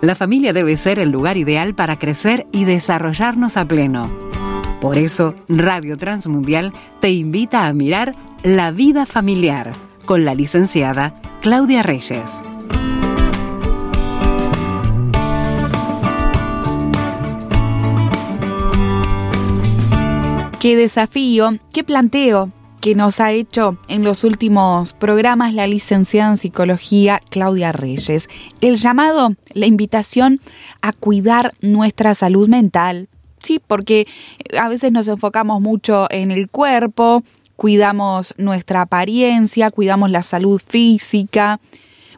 La familia debe ser el lugar ideal para crecer y desarrollarnos a pleno. Por eso, Radio Transmundial te invita a mirar La vida familiar con la licenciada Claudia Reyes. Qué desafío, qué planteo que nos ha hecho en los últimos programas la licenciada en psicología Claudia Reyes. El llamado, la invitación a cuidar nuestra salud mental. Sí, porque a veces nos enfocamos mucho en el cuerpo, cuidamos nuestra apariencia, cuidamos la salud física.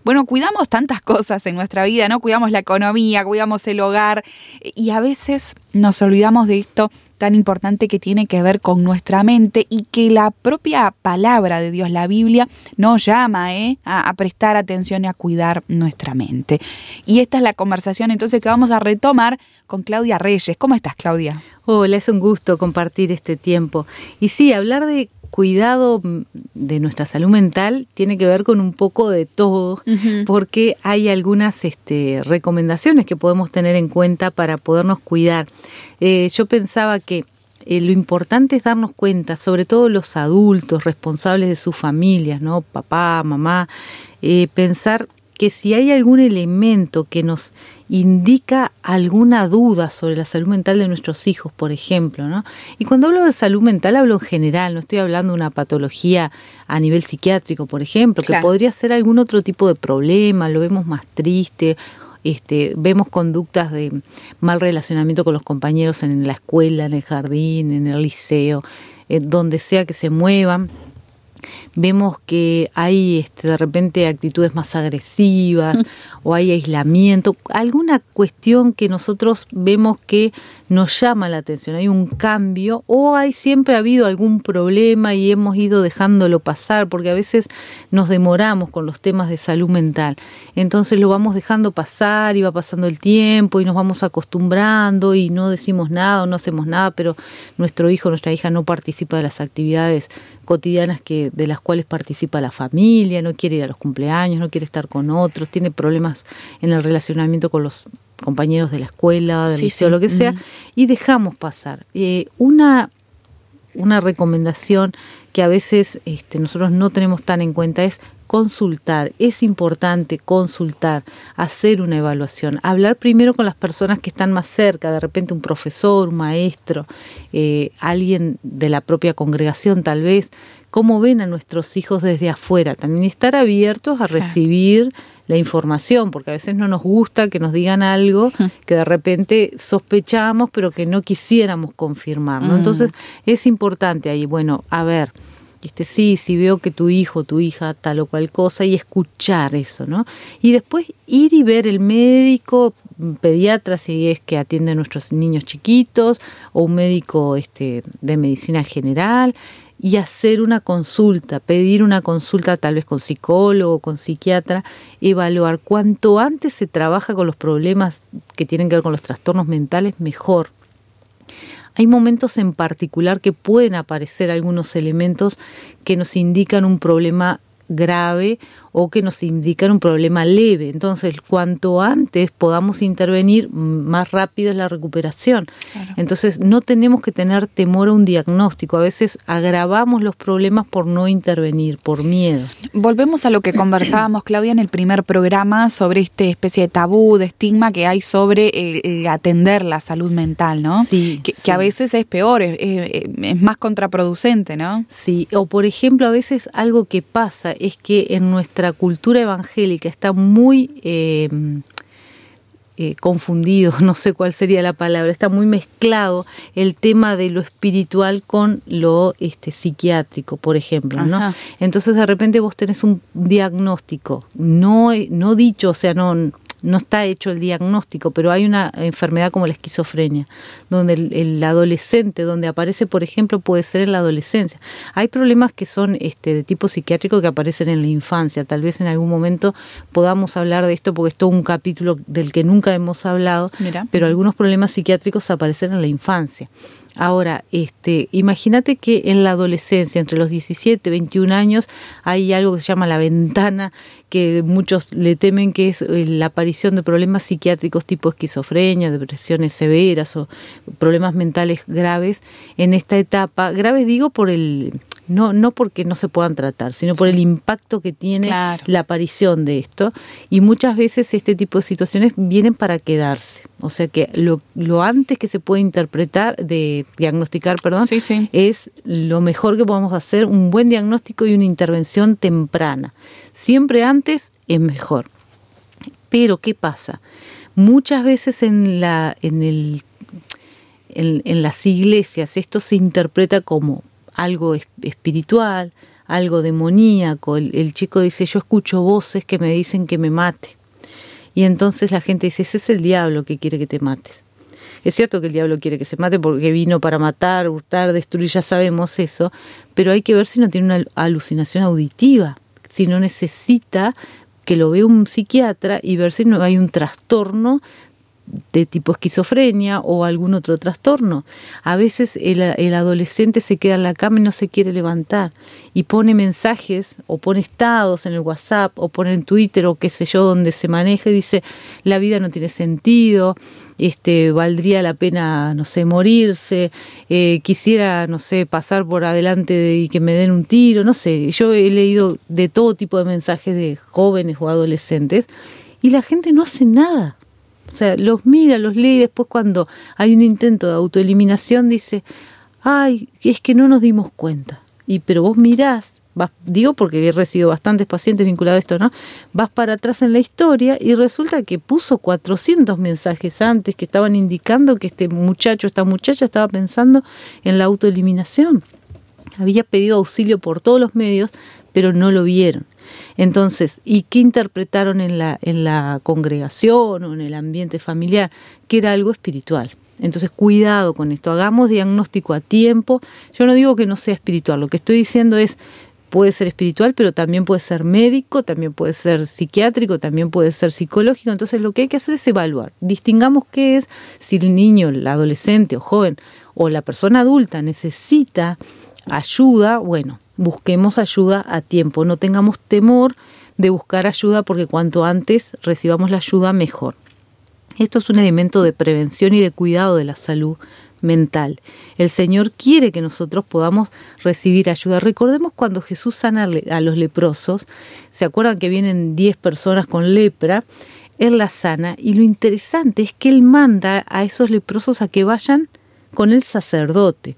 Bueno, cuidamos tantas cosas en nuestra vida, ¿no? Cuidamos la economía, cuidamos el hogar y a veces nos olvidamos de esto tan importante que tiene que ver con nuestra mente y que la propia palabra de Dios, la Biblia, nos llama ¿eh? a, prestar atención y a cuidar nuestra mente. Y esta es la conversación entonces que vamos a retomar con Claudia Reyes. ¿Cómo estás, Claudia? Hola, es un gusto compartir este tiempo. Y sí, hablar de cuidado de nuestra salud mental tiene que ver con un poco de todo, porque hay algunas este, recomendaciones que podemos tener en cuenta para podernos cuidar. Eh, yo pensaba que eh, lo importante es darnos cuenta, sobre todo los adultos responsables de sus familias, ¿no? Papá, mamá, eh, pensar que si hay algún elemento que nos indica alguna duda sobre la salud mental de nuestros hijos, por ejemplo, ¿no? Y cuando hablo de salud mental hablo en general, no estoy hablando de una patología a nivel psiquiátrico, por ejemplo, que podría ser algún otro tipo de problema, lo vemos más triste este, vemos conductas de mal relacionamiento con los compañeros en la escuela, en el jardín, en el liceo, eh, donde sea que se muevan vemos que hay este, de repente actitudes más agresivas o hay aislamiento, alguna cuestión que nosotros vemos que nos llama la atención, hay un cambio o hay siempre ha habido algún problema y hemos ido dejándolo pasar porque a veces nos demoramos con los temas de salud mental. Entonces lo vamos dejando pasar y va pasando el tiempo y nos vamos acostumbrando y no decimos nada o no hacemos nada, pero nuestro hijo, nuestra hija no participa de las actividades cotidianas que de las cuales participa la familia, no quiere ir a los cumpleaños, no quiere estar con otros, tiene problemas en el relacionamiento con los compañeros de la escuela, del liceo, lo que sea, y dejamos pasar. Eh, una, una recomendación que a veces este, nosotros no tenemos tan en cuenta es consultar, es importante consultar, hacer una evaluación, hablar primero con las personas que están más cerca, de repente un profesor, un maestro, eh, alguien de la propia congregación tal vez, cómo ven a nuestros hijos desde afuera, también estar abiertos a recibir la información, porque a veces no nos gusta que nos digan algo que de repente sospechamos, pero que no quisiéramos confirmar, ¿no? Mm. Entonces es importante ahí, bueno, a ver, este, sí, si veo que tu hijo, tu hija, tal o cual cosa, y escuchar eso, ¿no? Y después ir y ver el médico, pediatra, si es que atiende a nuestros niños chiquitos, o un médico este, de medicina general, y hacer una consulta, pedir una consulta tal vez con psicólogo, con psiquiatra, evaluar cuanto antes se trabaja con los problemas que tienen que ver con los trastornos mentales, mejor. Hay momentos en particular que pueden aparecer algunos elementos que nos indican un problema grave o que nos indican un problema leve. Entonces, cuanto antes podamos intervenir, más rápido es la recuperación. Entonces, no tenemos que tener temor a un diagnóstico. A veces agravamos los problemas por no intervenir, por miedo. Volvemos a lo que conversábamos, Claudia, en el primer programa sobre esta especie de tabú, de estigma que hay sobre el, atender la salud mental, ¿no? Sí. Que, a veces es peor, es, es más contraproducente, ¿no? Sí, o por ejemplo, a veces algo que pasa es que en nuestra cultura evangélica está muy eh, eh, confundido, no sé cuál sería la palabra, está muy mezclado el tema de lo espiritual con lo este, psiquiátrico, por ejemplo, ¿no? Entonces de repente vos tenés un diagnóstico no, no dicho, o sea, no no está hecho el diagnóstico, pero hay una enfermedad como la esquizofrenia, donde el, adolescente, donde aparece, por ejemplo, puede ser en la adolescencia. Hay problemas que son este, de tipo psiquiátrico que aparecen en la infancia. Tal vez en algún momento podamos hablar de esto, porque es todo un capítulo del que nunca hemos hablado, pero algunos problemas psiquiátricos aparecen en la infancia Ahora, este, imagínate que en la adolescencia, entre los 17 y 21 años, hay algo que se llama la ventana, que muchos le temen que es eh, la aparición de problemas psiquiátricos tipo esquizofrenia, depresiones severas o problemas mentales graves en esta etapa. Graves digo por el no, no porque no se puedan tratar, sino por el impacto que tiene la aparición de esto. Y muchas veces este tipo de situaciones vienen para quedarse. O sea que lo, lo antes que se puede interpretar, de diagnosticar, perdón, es lo mejor que podemos hacer, un buen diagnóstico y una intervención temprana. Siempre antes es mejor. Pero, ¿qué pasa? Muchas veces en la, en el en, en, las iglesias esto se interpreta como algo espiritual, algo demoníaco. El, chico dice, yo escucho voces que me dicen que me mate. Y entonces la gente dice, ese es el diablo que quiere que te mates. Es cierto que el diablo quiere que se mate porque vino para matar, hurtar, destruir, ya sabemos eso, pero hay que ver si no tiene una alucinación auditiva, si no necesita que lo vea un psiquiatra y ver si no hay un trastorno de tipo esquizofrenia o algún otro trastorno. A veces el, el, adolescente se queda en la cama y no se quiere levantar y pone mensajes o pone estados en el WhatsApp o pone en Twitter o qué sé yo donde se maneja y dice la vida no tiene sentido, este valdría la pena no sé morirse, eh, quisiera no sé pasar por adelante y que me den un tiro, no sé. Yo he leído de todo tipo de mensajes de jóvenes o adolescentes y la gente no hace nada o sea, los mira, los lee y después cuando hay un intento de autoeliminación dice, ay, es que no nos dimos cuenta. Y pero vos mirás, vas, digo porque he recibido bastantes pacientes vinculados a esto, ¿no? Vas para atrás en la historia y resulta que puso 400 mensajes antes que estaban indicando que este muchacho, esta muchacha estaba pensando en la autoeliminación. Había pedido auxilio por todos los medios, pero no lo vieron. Entonces, ¿y qué interpretaron en la, en la congregación o en el ambiente familiar? Que era algo espiritual. Entonces, cuidado con esto, hagamos diagnóstico a tiempo. Yo no digo que no sea espiritual, lo que estoy diciendo es, puede ser espiritual, pero también puede ser médico, también puede ser psiquiátrico, también puede ser psicológico. Entonces, lo que hay que hacer es evaluar. Distingamos qué es, si el niño, el adolescente o joven o la persona adulta necesita ayuda, bueno, busquemos ayuda a tiempo, no tengamos temor de buscar ayuda porque cuanto antes recibamos la ayuda mejor. Esto es un elemento de prevención y de cuidado de la salud mental. El Señor quiere que nosotros podamos recibir ayuda. Recordemos cuando Jesús sana a los leprosos, ¿se acuerdan que vienen 10 personas con lepra? Él la sana y lo interesante es que Él manda a esos leprosos a que vayan con el sacerdote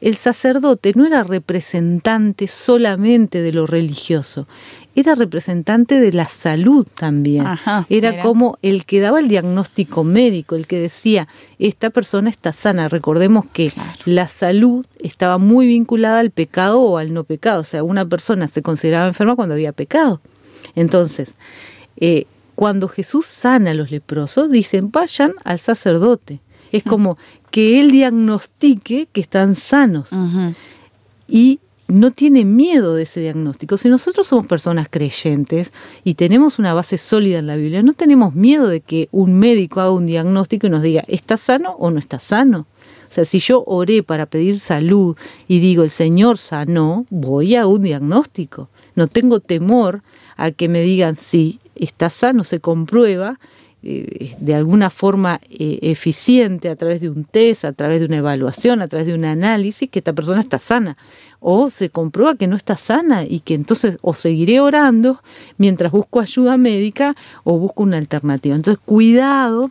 el sacerdote no era representante solamente de lo religioso, era representante de la salud también. era como el que daba el diagnóstico médico, el que decía, esta persona está sana. Recordemos que la salud estaba muy vinculada al pecado o al no pecado. O sea, una persona se consideraba enferma cuando había pecado. Entonces, eh, cuando Jesús sana a los leprosos, dicen, vayan al sacerdote. Es como que él diagnostique que están sanos. Y no tiene miedo de ese diagnóstico. Si nosotros somos personas creyentes y tenemos una base sólida en la Biblia, no tenemos miedo de que un médico haga un diagnóstico y nos diga, ¿está sano o no está sano? O sea, si yo oré para pedir salud y digo, el Señor sanó, voy a un diagnóstico. No tengo temor a que me digan, sí, está sano, se comprueba, eh, de alguna forma eh, eficiente a través de un test, a través de una evaluación, a través de un análisis, que esta persona está sana. O se comprueba que no está sana y que entonces o seguiré orando mientras busco ayuda médica o busco una alternativa. Entonces, cuidado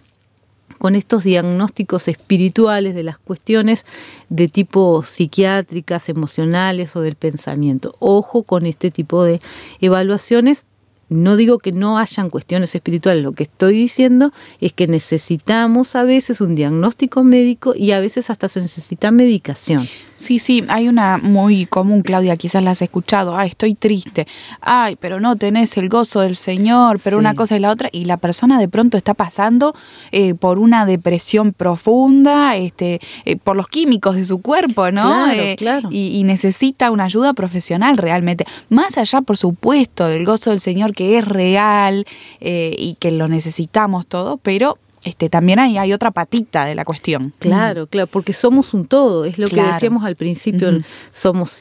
con estos diagnósticos espirituales de las cuestiones de tipo psiquiátricas, emocionales o del pensamiento. Ojo con este tipo de evaluaciones no digo que no hayan cuestiones espirituales, lo que estoy diciendo es que necesitamos a veces un diagnóstico médico y a veces hasta se necesita medicación. Sí, sí, hay una muy común, Claudia, quizás la has escuchado, ay, estoy triste, ay, pero no tenés el gozo del Señor, pero una cosa y la otra, y la persona de pronto está pasando eh, por una depresión profunda, este, eh, por los químicos de su cuerpo, ¿no? Claro, eh, claro. Y, y, necesita una ayuda profesional realmente, más allá, por supuesto, del gozo del Señor que es real y que lo necesitamos todo, pero este, también hay, hay otra patita de la cuestión. Claro, claro, porque somos un todo, es lo que decíamos al principio, somos,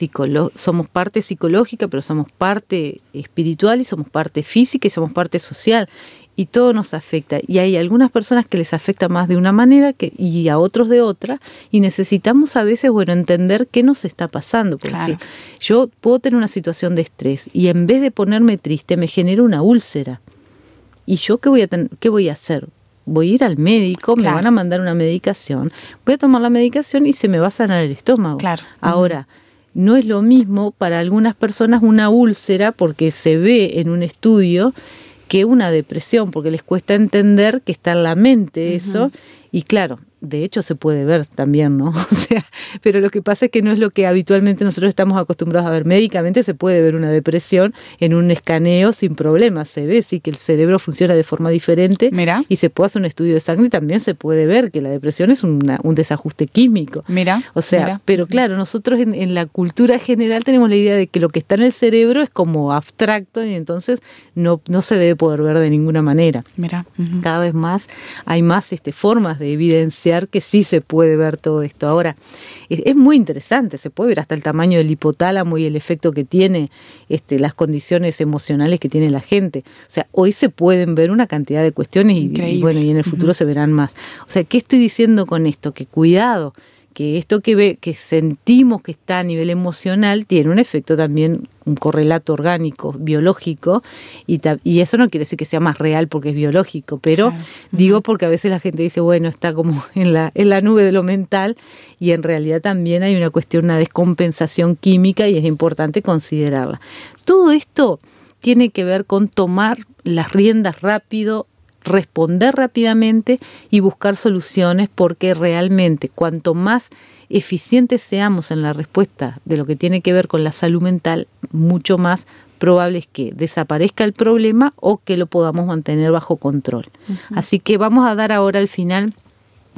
somos parte psicológica, pero somos parte espiritual y somos parte física y somos parte social y todo nos afecta. Y hay algunas personas que les afecta más de una manera que, y a otros de otra, y necesitamos a veces, bueno, entender qué nos está pasando. Porque yo puedo tener una situación de estrés y en vez de ponerme triste me genera una úlcera. ¿Y yo qué voy a, qué voy a hacer? Voy a ir al médico, me van a mandar una medicación, voy a tomar la medicación y se me va a sanar el estómago. Claro. Ahora, no es lo mismo para algunas personas una úlcera porque se ve en un estudio que una depresión, porque les cuesta entender que está en la mente eso. Y claro, de hecho se puede ver también, ¿no? O sea, pero lo que pasa es que no es lo que habitualmente nosotros estamos acostumbrados a ver. Médicamente se puede ver una depresión en un escaneo sin problemas, se ve, sí que el cerebro funciona de forma diferente Mira. y se puede hacer un estudio de sangre y también se puede ver que la depresión es un desajuste químico. Mira. O sea, pero claro, nosotros en, la cultura general tenemos la idea de que lo que está en el cerebro es como abstracto y entonces no, no se debe poder ver de ninguna manera. Mira. Cada vez más hay más este, formas de evidencia que sí se puede ver todo esto. Ahora, es, muy interesante, se puede ver hasta el tamaño del hipotálamo y el efecto que tiene, este, las condiciones emocionales que tiene la gente. O sea, hoy se pueden ver una cantidad de cuestiones y, bueno, y en el futuro se verán más. O sea, ¿qué estoy diciendo con esto? Que cuidado que esto que, ve, que sentimos que está a nivel emocional tiene un efecto también, un correlato orgánico, biológico, y, y eso no quiere decir que sea más real porque es biológico, pero digo porque a veces la gente dice, bueno, está como en la, en la nube de lo mental, y en realidad también hay una cuestión, una descompensación química y es importante considerarla. Todo esto tiene que ver con tomar las riendas rápido responder rápidamente y buscar soluciones porque realmente cuanto más eficientes seamos en la respuesta de lo que tiene que ver con la salud mental, mucho más probable es que desaparezca el problema o que lo podamos mantener bajo control. Así que vamos a dar ahora al final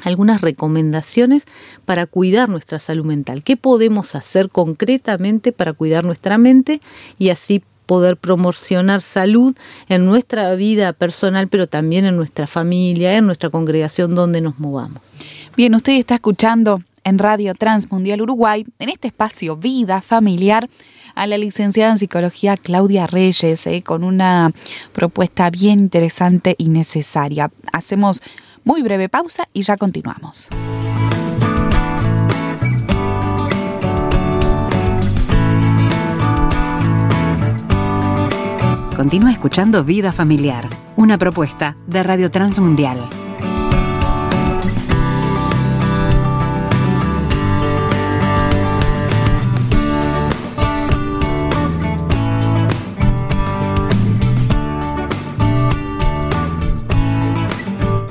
algunas recomendaciones para cuidar nuestra salud mental. ¿Qué podemos hacer concretamente para cuidar nuestra mente y así poder promocionar salud en nuestra vida personal, pero también en nuestra familia, en nuestra congregación donde nos movamos. Bien, usted está escuchando en Radio Transmundial Uruguay, en este espacio Vida Familiar, a la licenciada en psicología Claudia Reyes, eh, con una propuesta bien interesante y necesaria. Hacemos muy breve pausa y ya continuamos. Continúa escuchando Vida Familiar, una propuesta de Radio Transmundial.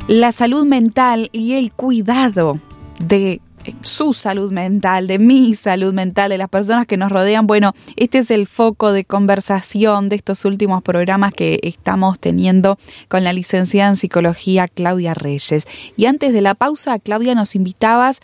La salud mental y el cuidado de su salud mental, de mi salud mental, de las personas que nos rodean. Bueno, este es el foco de conversación de estos últimos programas que estamos teniendo con la licenciada en psicología Claudia Reyes. Y antes de la pausa, Claudia, nos invitabas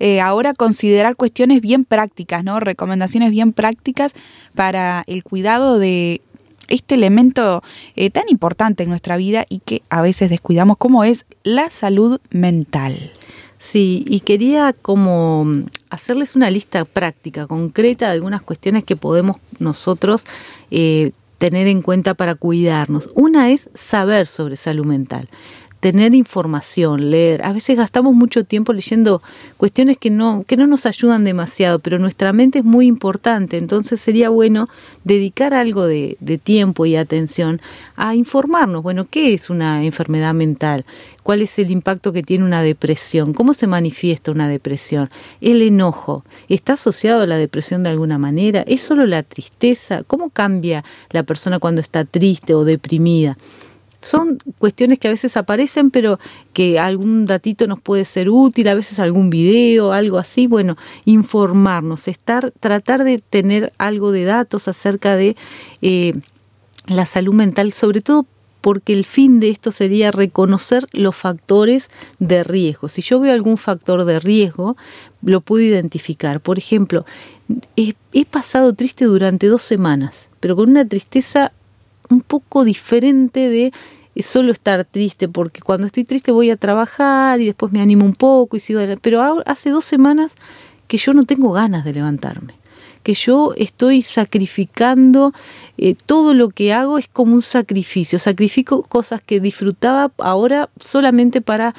eh, ahora a considerar cuestiones bien prácticas, ¿no? Recomendaciones bien prácticas para el cuidado de este elemento eh, tan importante en nuestra vida y que a veces descuidamos, como es la salud mental. Sí, y quería como hacerles una lista práctica, concreta de algunas cuestiones que podemos nosotros eh, tener en cuenta para cuidarnos. Una es saber sobre salud mental tener información, leer. A veces gastamos mucho tiempo leyendo cuestiones que no, que no nos ayudan demasiado, pero nuestra mente es muy importante, entonces sería bueno dedicar algo de, de tiempo y atención a informarnos, bueno, ¿qué es una enfermedad mental? ¿Cuál es el impacto que tiene una depresión? ¿Cómo se manifiesta una depresión? El enojo, ¿está asociado a la depresión de alguna manera? ¿Es solo la tristeza? ¿Cómo cambia la persona cuando está triste o deprimida? son cuestiones que a veces aparecen, pero que algún datito nos puede ser útil, a veces algún video, algo así. Bueno, informarnos, estar, tratar de tener algo de datos acerca de eh, la salud mental, sobre todo porque el fin de esto sería reconocer los factores de riesgo. Si yo veo algún factor de riesgo, lo puedo identificar. Por ejemplo, he, he pasado triste durante dos semanas, pero con una tristeza un poco diferente de solo estar triste, porque cuando estoy triste voy a trabajar y después me animo un poco y sigo. Pero hace dos semanas que yo no tengo ganas de levantarme, que yo estoy sacrificando, eh, todo lo que hago es como un sacrificio, sacrifico cosas que disfrutaba ahora solamente para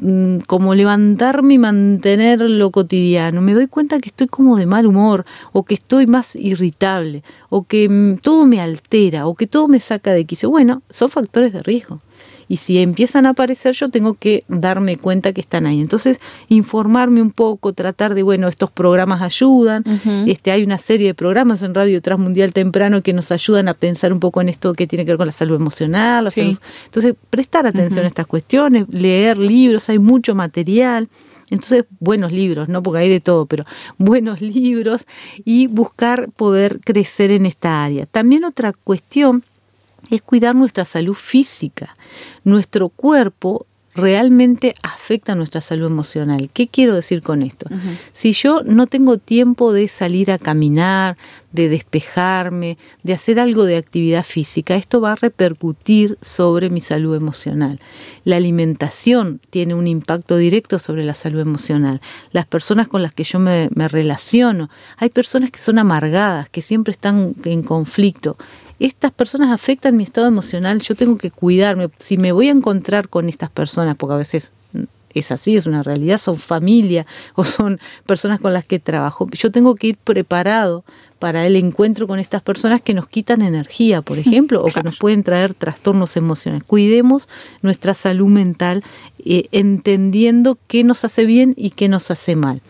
Mm, como levantarme y mantener lo cotidiano. Me doy cuenta que estoy como de mal humor, o que estoy más irritable, o que mm, todo me altera, o que todo me saca de quicio. Bueno, son factores de riesgo y si empiezan a aparecer yo tengo que darme cuenta que están ahí. Entonces, informarme un poco, tratar de, bueno, estos programas ayudan, este hay una serie de programas en Radio Transmundial temprano que nos ayudan a pensar un poco en esto que tiene que ver con la salud emocional, entonces prestar atención a estas cuestiones, leer libros, hay mucho material. Entonces, buenos libros, ¿no? Porque hay de todo, pero buenos libros y buscar poder crecer en esta área. También otra cuestión es cuidar nuestra salud física. Nuestro cuerpo realmente afecta nuestra salud emocional. ¿Qué quiero decir con esto? Si yo no tengo tiempo de salir a caminar, de despejarme, de hacer algo de actividad física, esto va a repercutir sobre mi salud emocional. La alimentación tiene un impacto directo sobre la salud emocional. Las personas con las que yo me, me relaciono, hay personas que son amargadas, que siempre están en conflicto estas personas afectan mi estado emocional, yo tengo que cuidarme. Si me voy a encontrar con estas personas, porque a veces es así, es una realidad, son familia o son personas con las que trabajo, yo tengo que ir preparado para el encuentro con estas personas que nos quitan energía, por ejemplo, o que nos pueden traer trastornos emocionales. Cuidemos nuestra salud mental eh, entendiendo qué nos hace bien y qué nos hace mal.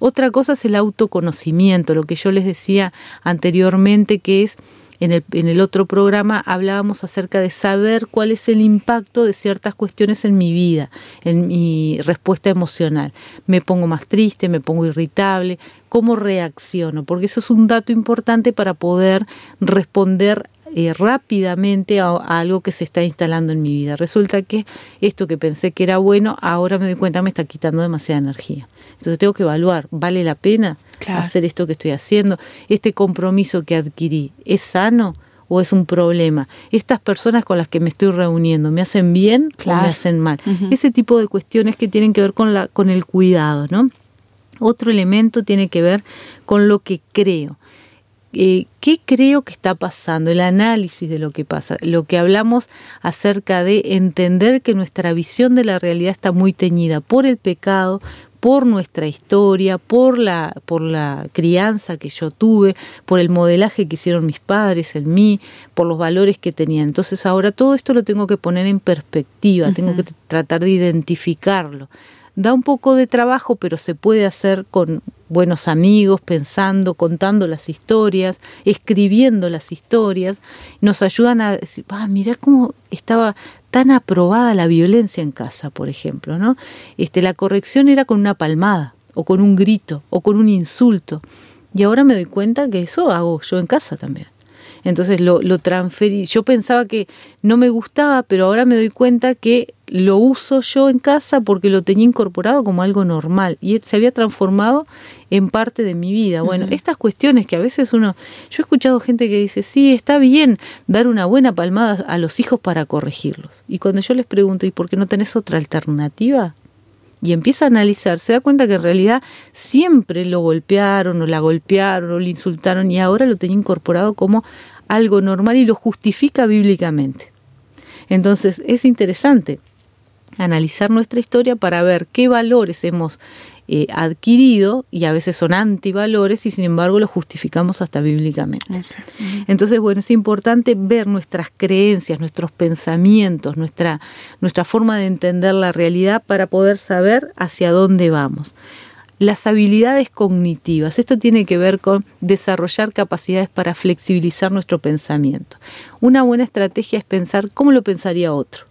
Otra cosa es el autoconocimiento, lo que yo les decía anteriormente, que es en el, en el otro programa hablábamos acerca de saber cuál es el impacto de ciertas cuestiones en mi vida, en mi respuesta emocional. Me pongo más triste, me pongo irritable, cómo reacciono, porque eso es un dato importante para poder responder eh, rápidamente a, algo que se está instalando en mi vida. Resulta que esto que pensé que era bueno, ahora me doy cuenta me está quitando demasiada energía. Entonces tengo que evaluar, ¿vale la pena hacer esto que estoy haciendo? ¿Este compromiso que adquirí es sano? o es un problema. Estas personas con las que me estoy reuniendo, ¿me hacen bien o me hacen mal? Ese tipo de cuestiones que tienen que ver con, la, con el cuidado, ¿no? Otro elemento tiene que ver con lo que creo. Eh, qué creo que está pasando, el análisis de lo que pasa, lo que hablamos acerca de entender que nuestra visión de la realidad está muy teñida por el pecado, por nuestra historia, por la, por la crianza que yo tuve, por el modelaje que hicieron mis padres en mí, por los valores que tenían. Entonces ahora todo esto lo tengo que poner en perspectiva, tengo que tratar de identificarlo. Da un poco de trabajo, pero se puede hacer con buenos amigos, pensando, contando las historias, escribiendo las historias, nos ayudan a decir, ah, mira cómo estaba tan aprobada la violencia en casa, por ejemplo, ¿no? Este, la corrección era con una palmada, o con un grito, o con un insulto. Y ahora me doy cuenta que eso hago yo en casa también. Entonces lo, lo transferí. Yo pensaba que no me gustaba, pero ahora me doy cuenta que lo uso yo en casa porque lo tenía incorporado como algo normal y se había transformado en parte de mi vida. Bueno, estas cuestiones que a veces uno, yo he escuchado gente que dice, sí, está bien dar una buena palmada a los hijos para corregirlos. Y cuando yo les pregunto, ¿y por qué no tenés otra alternativa? y empieza a analizar, se da cuenta que en realidad siempre lo golpearon o la golpearon o le insultaron y ahora lo tenía incorporado como algo normal y lo justifica bíblicamente. Entonces es interesante analizar nuestra historia para ver qué valores hemos eh, adquirido y a veces son antivalores y sin embargo los justificamos hasta bíblicamente. Entonces, bueno, es importante ver nuestras creencias, nuestros pensamientos, nuestra, nuestra forma de entender la realidad para poder saber hacia dónde vamos. Las habilidades cognitivas, esto tiene que ver con desarrollar capacidades para flexibilizar nuestro pensamiento. Una buena estrategia es pensar cómo lo pensaría otro.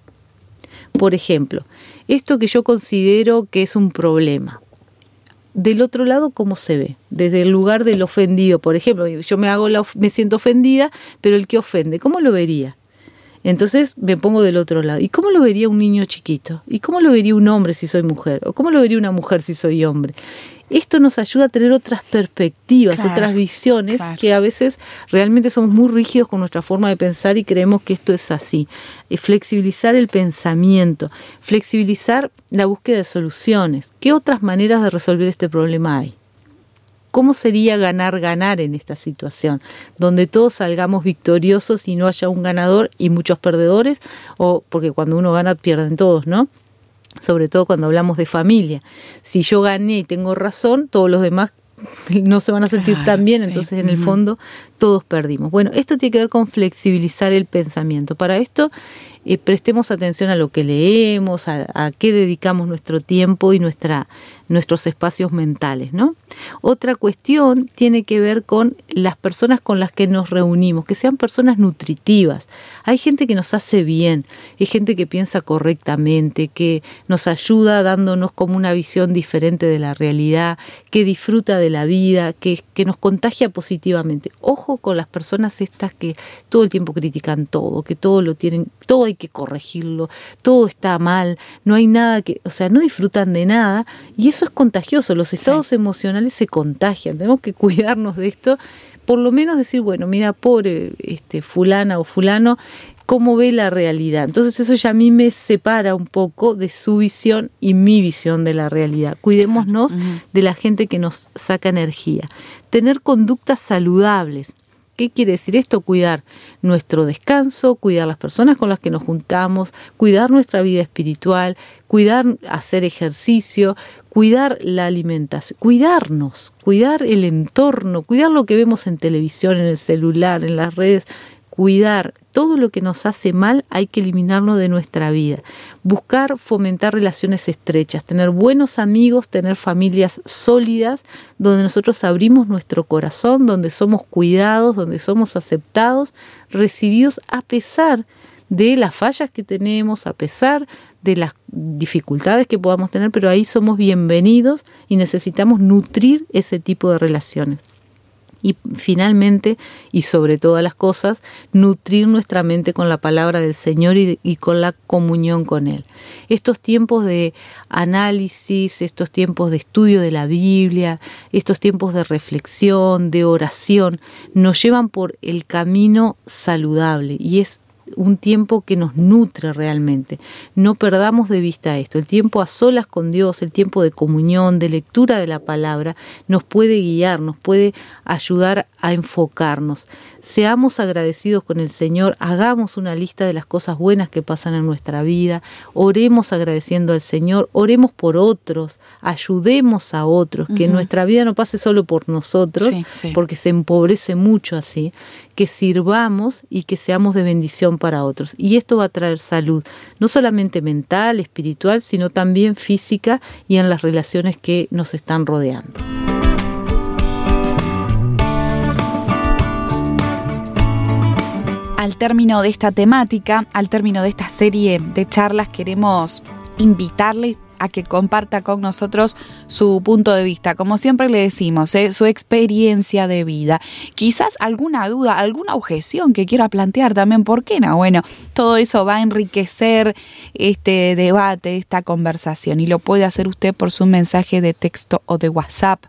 Por ejemplo, esto que yo considero que es un problema, del otro lado cómo se ve, desde el lugar del ofendido, por ejemplo, yo me hago la, me siento ofendida, pero el que ofende, ¿cómo lo vería? Entonces me pongo del otro lado. ¿Y cómo lo vería un niño chiquito? ¿Y cómo lo vería un hombre si soy mujer? ¿O cómo lo vería una mujer si soy hombre? Esto nos ayuda a tener otras perspectivas, otras visiones, que a veces realmente somos muy rígidos con nuestra forma de pensar y creemos que esto es así. Y flexibilizar el pensamiento, flexibilizar la búsqueda de soluciones. ¿Qué otras maneras de resolver este problema hay? ¿Cómo sería ganar, ganar en esta situación? Donde todos salgamos victoriosos y no haya un ganador y muchos perdedores, o porque cuando uno gana pierden todos, ¿no? Sobre todo cuando hablamos de familia. Si yo gané y tengo razón, todos los demás no se van a sentir tan bien, entonces en el fondo todos perdimos. Bueno, esto tiene que ver con flexibilizar el pensamiento. Para esto eh, prestemos atención a lo que leemos, a, a, qué dedicamos nuestro tiempo y nuestra, nuestros espacios mentales. ¿no? Otra cuestión tiene que ver con las personas con las que nos reunimos, que sean personas nutritivas. Hay gente que nos hace bien, hay gente que piensa correctamente, que nos ayuda dándonos como una visión diferente de la realidad, que disfruta de la vida, que, nos contagia positivamente. Ojo con las personas estas que todo el tiempo critican todo, que todo lo tienen, todo hay que corregirlo, todo está mal, no hay nada que, o sea, no disfrutan de nada y eso es contagioso, los estados emocionales se contagian, tenemos que cuidarnos de esto, por lo menos decir, bueno, mira, pobre este fulana o fulano, cómo ve la realidad. Entonces eso ya a mí me separa un poco de su visión y mi visión de la realidad. Cuidémonos de la gente que nos saca energía. Tener conductas saludables. ¿Qué quiere decir esto? Cuidar nuestro descanso, cuidar las personas con las que nos juntamos, cuidar nuestra vida espiritual, cuidar hacer ejercicio, cuidar la alimentación, cuidarnos, cuidar el entorno, cuidar lo que vemos en televisión, en el celular, en las redes, cuidar todo lo que nos hace mal hay que eliminarlo de nuestra vida. Buscar fomentar relaciones estrechas, tener buenos amigos, tener familias sólidas, donde nosotros abrimos nuestro corazón, donde somos cuidados, donde somos aceptados, recibidos a pesar de las fallas que tenemos, a pesar de las dificultades que podamos tener, pero ahí somos bienvenidos y necesitamos nutrir ese tipo de relaciones y finalmente y sobre todas las cosas nutrir nuestra mente con la palabra del Señor y, con la comunión con Él. Estos tiempos de análisis, estos tiempos de estudio de la Biblia, estos tiempos de reflexión, de oración, nos llevan por el camino saludable y es un tiempo que nos nutre realmente. No perdamos de vista esto. El tiempo a solas con Dios, el tiempo de comunión, de lectura de la palabra, nos puede guiar, nos puede ayudar a enfocarnos. Seamos agradecidos con el Señor, hagamos una lista de las cosas buenas que pasan en nuestra vida, oremos agradeciendo al Señor, oremos por otros, ayudemos a otros, que nuestra vida no pase solo por nosotros, porque se empobrece mucho así, que sirvamos y que seamos de bendición para otros. Y esto va a traer salud, no solamente mental, espiritual, sino también física y en las relaciones que nos están rodeando. Al término de esta temática, al término de esta serie de charlas, queremos invitarle a que comparta con nosotros su punto de vista, como siempre le decimos, ¿eh? su experiencia de vida. Quizás alguna duda, alguna objeción que quiera plantear también, ¿por qué no? Bueno, todo eso va a enriquecer este debate, esta conversación y lo puede hacer usted por su mensaje de texto o de WhatsApp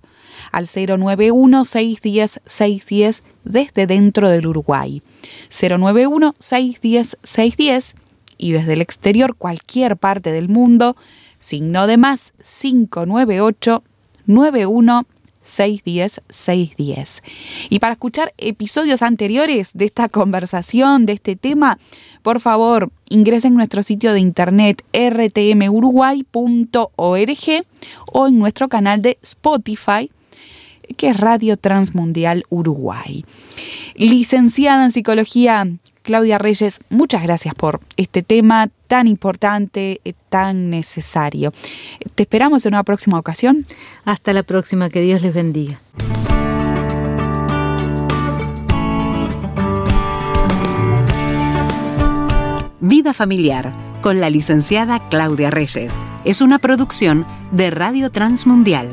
al 091-610-610 desde dentro del Uruguay. 091-610-610 y desde el exterior cualquier parte del mundo, signo de más 598 91 610 610. Y para escuchar episodios anteriores de esta conversación, de este tema, por favor, ingresen en nuestro sitio de internet rtmuruguay.org o en nuestro canal de Spotify que es Radio Transmundial Uruguay. Licenciada en Psicología, Claudia Reyes, muchas gracias por este tema tan importante, eh, tan necesario. Te esperamos en una próxima ocasión. Hasta la próxima, que Dios les bendiga. Vida familiar con la licenciada Claudia Reyes es una producción de Radio Transmundial.